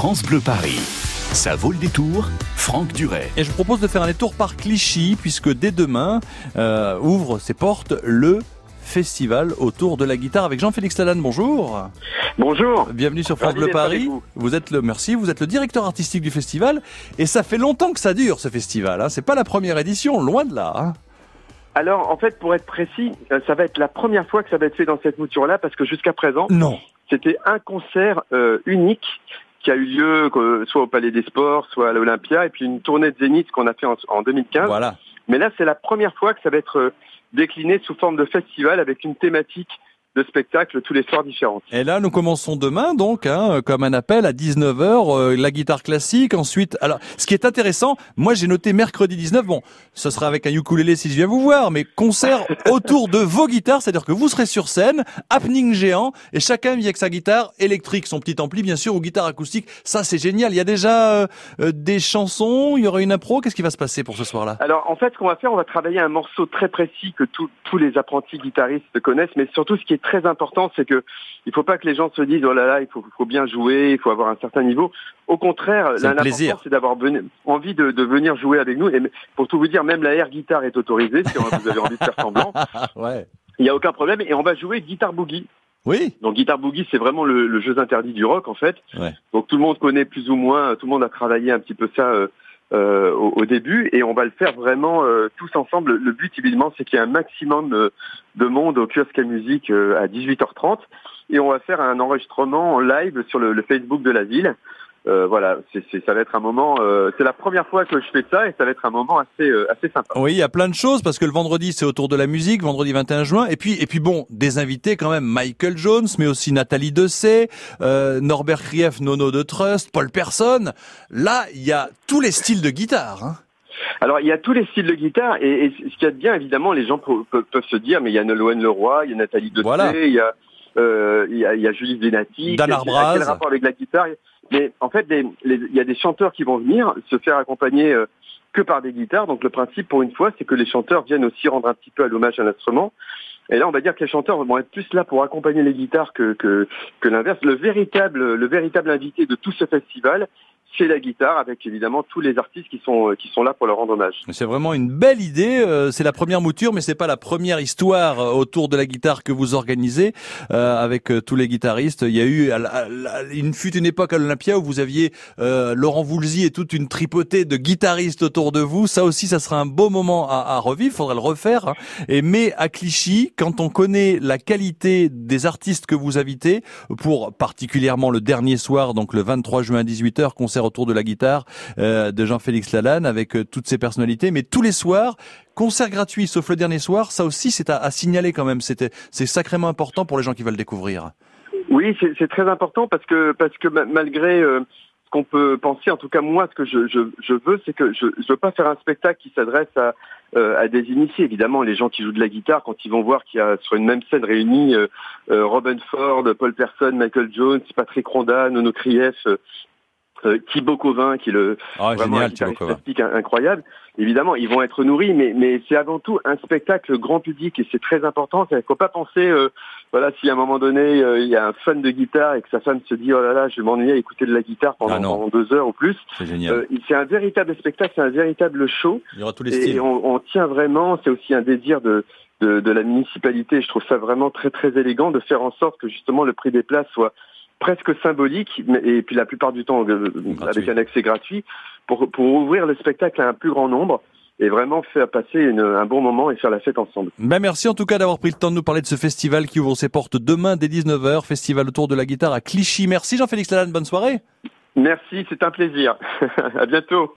France Bleu Paris. Ça vaut le détour, Franck Duret. Et je vous propose de faire un détour par Clichy, puisque dès demain euh, ouvre ses portes le festival autour de la guitare avec Jean-Félix Lalanne. Bonjour. Bonjour. Bienvenue sur France Bleu Paris. vous. Vous êtes le merci, vous êtes le directeur artistique du festival et ça fait longtemps que ça dure ce festival. Hein. C'est pas la première édition, loin de là. hein. Alors, en fait, pour être précis, euh, ça va être la première fois que ça va être fait dans cette mouture-là, parce que jusqu'à présent, Non. c'était un concert euh, unique qui a eu lieu que- soit au Palais des Sports, soit à l'Olympia, et puis une tournée de Zénith qu'on a fait en, en 2015. Voilà. Mais là, c'est la première fois que ça va être euh, décliné sous forme de festival avec une thématique de spectacle tous les soirs différentes. Et là, nous commençons demain, donc, hein, comme un appel à 19h, la guitare classique. Ensuite, alors, ce qui est intéressant, moi, j'ai noté mercredi 19. Bon, ce sera avec un ukulélé si je viens vous voir, mais concert autour de vos guitares, c'est-à-dire que vous serez sur scène, happening géant, et chacun vient avec sa guitare électrique, son petit ampli, bien sûr, ou guitare acoustique. Ça, c'est génial. Il y a déjà euh, euh, des chansons, il y aura une impro. Qu'est-ce qui va se passer pour ce soir-là? Alors, en fait, ce qu'on va faire, on va travailler un morceau très précis que tous- tous les apprentis guitaristes connaissent, mais surtout, ce qui est très important, c'est que il faut pas que les gens se disent, oh là là, il faut, faut bien jouer, il faut avoir un certain niveau. Au contraire, l'important, c'est d'avoir envie de, de venir jouer avec nous. Et pour tout vous dire, même la air guitare est autorisée, si vous avez envie de faire semblant. Ouais. Il n'y a aucun problème. Et on va jouer guitare boogie. Oui. Donc, guitare boogie, c'est vraiment le, le jeu interdit du rock, en fait. Ouais. Donc, tout le monde connaît plus ou moins, tout le monde a travaillé un petit peu ça euh, euh, au, début. Et on va le faire vraiment euh, tous ensemble. Le but, évidemment, c'est qu'il y ait un maximum de monde au kiosque à musique euh, à 18h30. Et on va faire un enregistrement en live sur le Facebook de la ville. Euh, voilà, c'est, c'est- ça va être un moment. euh, c'est la première fois que je fais ça et ça va être un moment assez, euh, assez sympa. Oui, il y a plein de choses parce que le vendredi c'est autour de la musique, vendredi 21 juin, et puis et puis bon, des invités quand même, Michael Jones, mais aussi Nathalie Dessay, euh, Norbert Krief, Nono de Trust, Paul Person. Là, il y a tous les styles de guitare. Hein. Alors, il y a tous les styles de guitare et, et ce qu'il y a de bien, évidemment, les gens pe- pe- peuvent se dire, mais il y a Nolwenn Leroy, il y a Nathalie Dessay, Voilà. il y a euh, il y a, il y a Julie Venati. Dan Quel- Arbraz. Quel rapport avec la guitare Mais en fait, il y a des chanteurs qui vont venir se faire accompagner euh, que par des guitares. Donc, le principe, pour une fois, c'est que les chanteurs viennent aussi rendre un petit peu à l'hommage à l'instrument. Et là, on va dire que les chanteurs vont être plus là pour accompagner les guitares que, que, que l'inverse. Le véritable, le véritable invité de tout ce festival, c'est la guitare, avec évidemment tous les artistes qui sont, qui sont là pour leur rendre hommage. C'est vraiment une belle idée. euh, C'est la première mouture, mais c'est pas la première histoire euh, autour de la guitare que vous organisez euh, avec euh, tous les guitaristes. Il y a eu, une fut une époque à l'Olympia où vous aviez euh, Laurent Voulzy et toute une tripotée de guitaristes autour de vous. Ça aussi, ça sera un beau moment à, à revivre. Faudrait le refaire. hein. Et mais à Clichy, quand on connaît la qualité des artistes que vous invitez, pour particulièrement le dernier soir, donc le 23 juin à 18h, concert autour de la guitare euh, de Jean-Félix Lalanne avec euh, toutes ses personnalités, mais tous les soirs, concert gratuit sauf le dernier soir, ça aussi c'est à, signaler quand même, c'était c'est sacrément important pour les gens qui veulent découvrir. Oui, c'est très important parce que parce que ma- malgré euh, ce qu'on peut penser, en tout cas moi, ce que je, veux, c'est que je je veux pas faire un spectacle qui s'adresse à des initiés. Évidemment, les gens qui jouent de la guitare, quand ils vont voir qu'il y a sur une même scène réunis Robin Ford, Paul Person, Michael Jones, Patrick Ronda, Nono Krief, Thibaut Covin, qui est le Ah vraiment un génial, Thibaut guitariste incroyable. Évidemment, ils vont être nourris, mais, mais c'est avant tout un spectacle grand public et c'est très important. Il ne faut pas penser, euh, voilà, si à un moment donné euh, il y a un fan de guitare et que sa femme se dit oh là là, je vais m'ennuyer à écouter de la guitare pendant, Ah pendant deux heures ou plus. C'est génial. Euh, c'est un véritable spectacle, c'est un véritable show Il y aura tous les et, styles. on, on tient vraiment. C'est aussi un désir de, de de la municipalité. Je trouve ça vraiment très très élégant de faire en sorte que justement le prix des places soit presque symbolique, et puis la plupart du temps euh, avec un accès gratuit, pour, pour ouvrir le spectacle à un plus grand nombre et vraiment faire passer une- un bon moment et faire la fête ensemble. Ben merci en tout cas d'avoir pris le temps de nous parler de ce festival qui ouvre ses portes demain dès 19h, festival autour de la guitare à Clichy. Merci Jean-Félix Lalanne, bonne soirée. Merci, c'est un plaisir. à bientôt.